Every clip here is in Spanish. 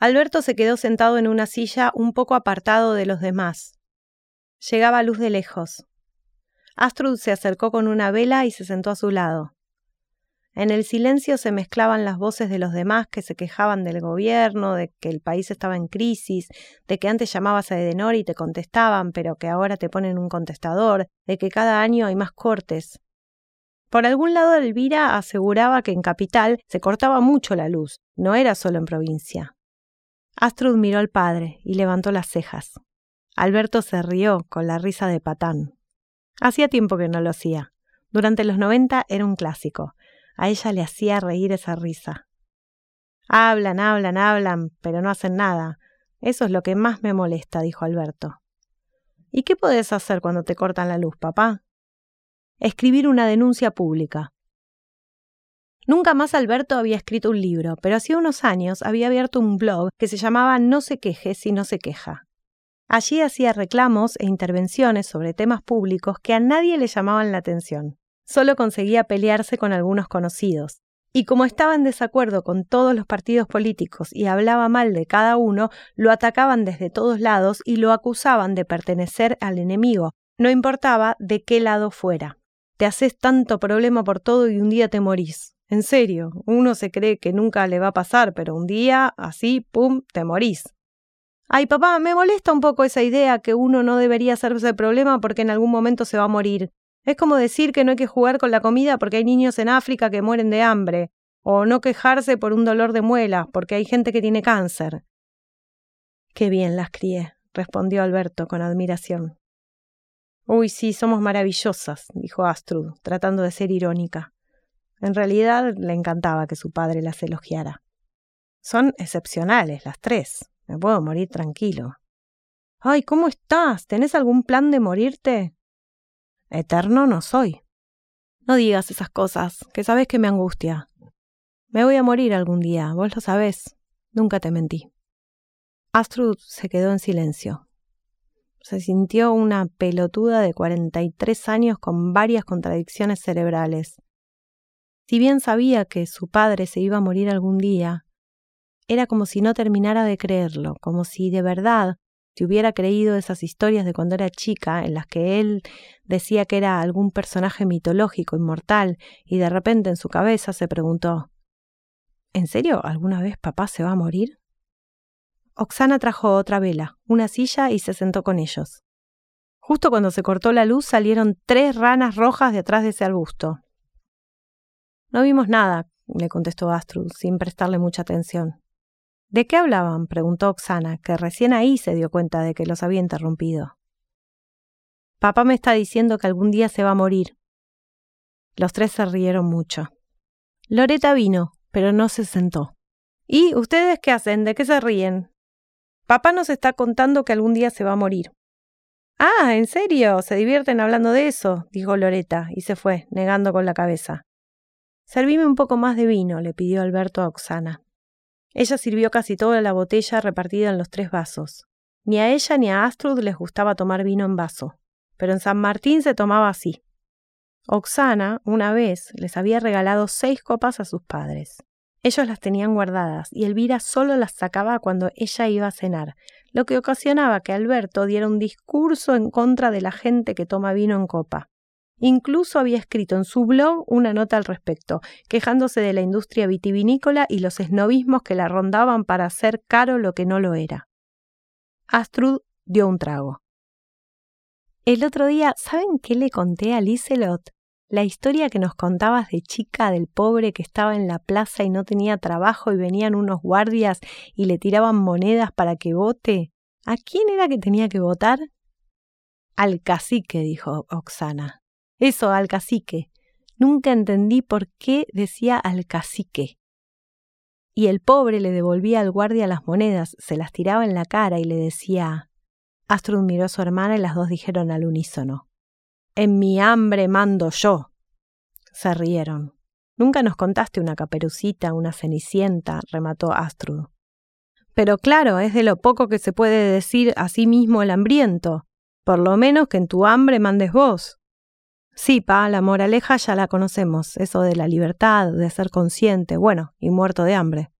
Alberto se quedó sentado en una silla un poco apartado de los demás. Llegaba luz de lejos. Astrud se acercó con una vela y se sentó a su lado. En el silencio se mezclaban las voces de los demás que se quejaban del gobierno, de que el país estaba en crisis, de que antes llamabas a Edenor y te contestaban, pero que ahora te ponen un contestador, de que cada año hay más cortes. Por algún lado Elvira aseguraba que en capital se cortaba mucho la luz, no era solo en provincia. Astrud miró al padre y levantó las cejas. Alberto se rió con la risa de patán. Hacía tiempo que no lo hacía. Durante los noventa era un clásico. A ella le hacía reír esa risa. Hablan, hablan, hablan, pero no hacen nada. Eso es lo que más me molesta, dijo Alberto. ¿Y qué podés hacer cuando te cortan la luz, papá? Escribir una denuncia pública. Nunca más Alberto había escrito un libro, pero hacía unos años había abierto un blog que se llamaba No se queje si no se queja. Allí hacía reclamos e intervenciones sobre temas públicos que a nadie le llamaban la atención solo conseguía pelearse con algunos conocidos. Y como estaba en desacuerdo con todos los partidos políticos y hablaba mal de cada uno, lo atacaban desde todos lados y lo acusaban de pertenecer al enemigo, no importaba de qué lado fuera. Te haces tanto problema por todo y un día te morís. En serio, uno se cree que nunca le va a pasar, pero un día, así, pum, te morís. Ay, papá, me molesta un poco esa idea que uno no debería hacerse problema porque en algún momento se va a morir. Es como decir que no hay que jugar con la comida porque hay niños en África que mueren de hambre, o no quejarse por un dolor de muela porque hay gente que tiene cáncer. Qué bien las crié, respondió Alberto con admiración. Uy, sí, somos maravillosas, dijo Astrud, tratando de ser irónica. En realidad le encantaba que su padre las elogiara. Son excepcionales las tres. Me puedo morir tranquilo. Ay, ¿cómo estás? ¿Tenés algún plan de morirte? Eterno no soy. No digas esas cosas, que sabes que me angustia. Me voy a morir algún día, vos lo sabés. Nunca te mentí. Astrud se quedó en silencio. Se sintió una pelotuda de cuarenta y tres años con varias contradicciones cerebrales. Si bien sabía que su padre se iba a morir algún día, era como si no terminara de creerlo, como si de verdad si hubiera creído esas historias de cuando era chica, en las que él decía que era algún personaje mitológico, inmortal, y de repente en su cabeza se preguntó ¿En serio alguna vez papá se va a morir? Oxana trajo otra vela, una silla y se sentó con ellos. Justo cuando se cortó la luz salieron tres ranas rojas detrás de ese arbusto. No vimos nada, le contestó Astrud, sin prestarle mucha atención. ¿De qué hablaban? preguntó Oxana, que recién ahí se dio cuenta de que los había interrumpido. Papá me está diciendo que algún día se va a morir. Los tres se rieron mucho. Loreta vino, pero no se sentó. ¿Y ustedes qué hacen? ¿De qué se ríen? Papá nos está contando que algún día se va a morir. Ah, ¿en serio? Se divierten hablando de eso, dijo Loreta, y se fue, negando con la cabeza. Servime un poco más de vino, le pidió Alberto a Oxana. Ella sirvió casi toda la botella repartida en los tres vasos. Ni a ella ni a Astrud les gustaba tomar vino en vaso, pero en San Martín se tomaba así. Oxana, una vez, les había regalado seis copas a sus padres. Ellos las tenían guardadas y Elvira solo las sacaba cuando ella iba a cenar, lo que ocasionaba que Alberto diera un discurso en contra de la gente que toma vino en copa. Incluso había escrito en su blog una nota al respecto, quejándose de la industria vitivinícola y los esnovismos que la rondaban para hacer caro lo que no lo era. Astrud dio un trago. El otro día, ¿saben qué le conté a Liselot? La historia que nos contabas de chica del pobre que estaba en la plaza y no tenía trabajo y venían unos guardias y le tiraban monedas para que vote. ¿A quién era que tenía que votar? Al cacique, dijo Oxana. Eso, al cacique. Nunca entendí por qué decía al cacique. Y el pobre le devolvía al guardia las monedas, se las tiraba en la cara y le decía. Astrud miró a su hermana y las dos dijeron al unísono. En mi hambre mando yo. Se rieron. Nunca nos contaste una caperucita, una cenicienta, remató Astrud. Pero claro, es de lo poco que se puede decir a sí mismo el hambriento. Por lo menos que en tu hambre mandes vos. Sí, pa, la moraleja ya la conocemos, eso de la libertad, de ser consciente, bueno, y muerto de hambre.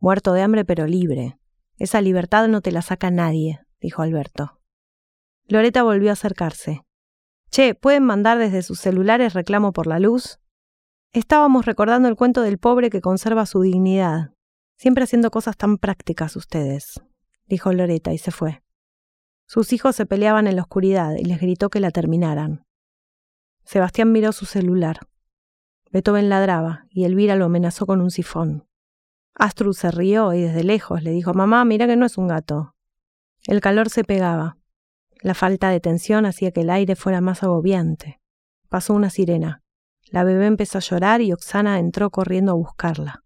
Muerto de hambre pero libre. Esa libertad no te la saca nadie, dijo Alberto. Loreta volvió a acercarse. Che, ¿pueden mandar desde sus celulares reclamo por la luz? Estábamos recordando el cuento del pobre que conserva su dignidad. Siempre haciendo cosas tan prácticas ustedes, dijo Loreta y se fue. Sus hijos se peleaban en la oscuridad y les gritó que la terminaran. Sebastián miró su celular. Beethoven ladraba y Elvira lo amenazó con un sifón. Astrud se rió y desde lejos le dijo Mamá, mira que no es un gato. El calor se pegaba. La falta de tensión hacía que el aire fuera más agobiante. Pasó una sirena. La bebé empezó a llorar y Oxana entró corriendo a buscarla.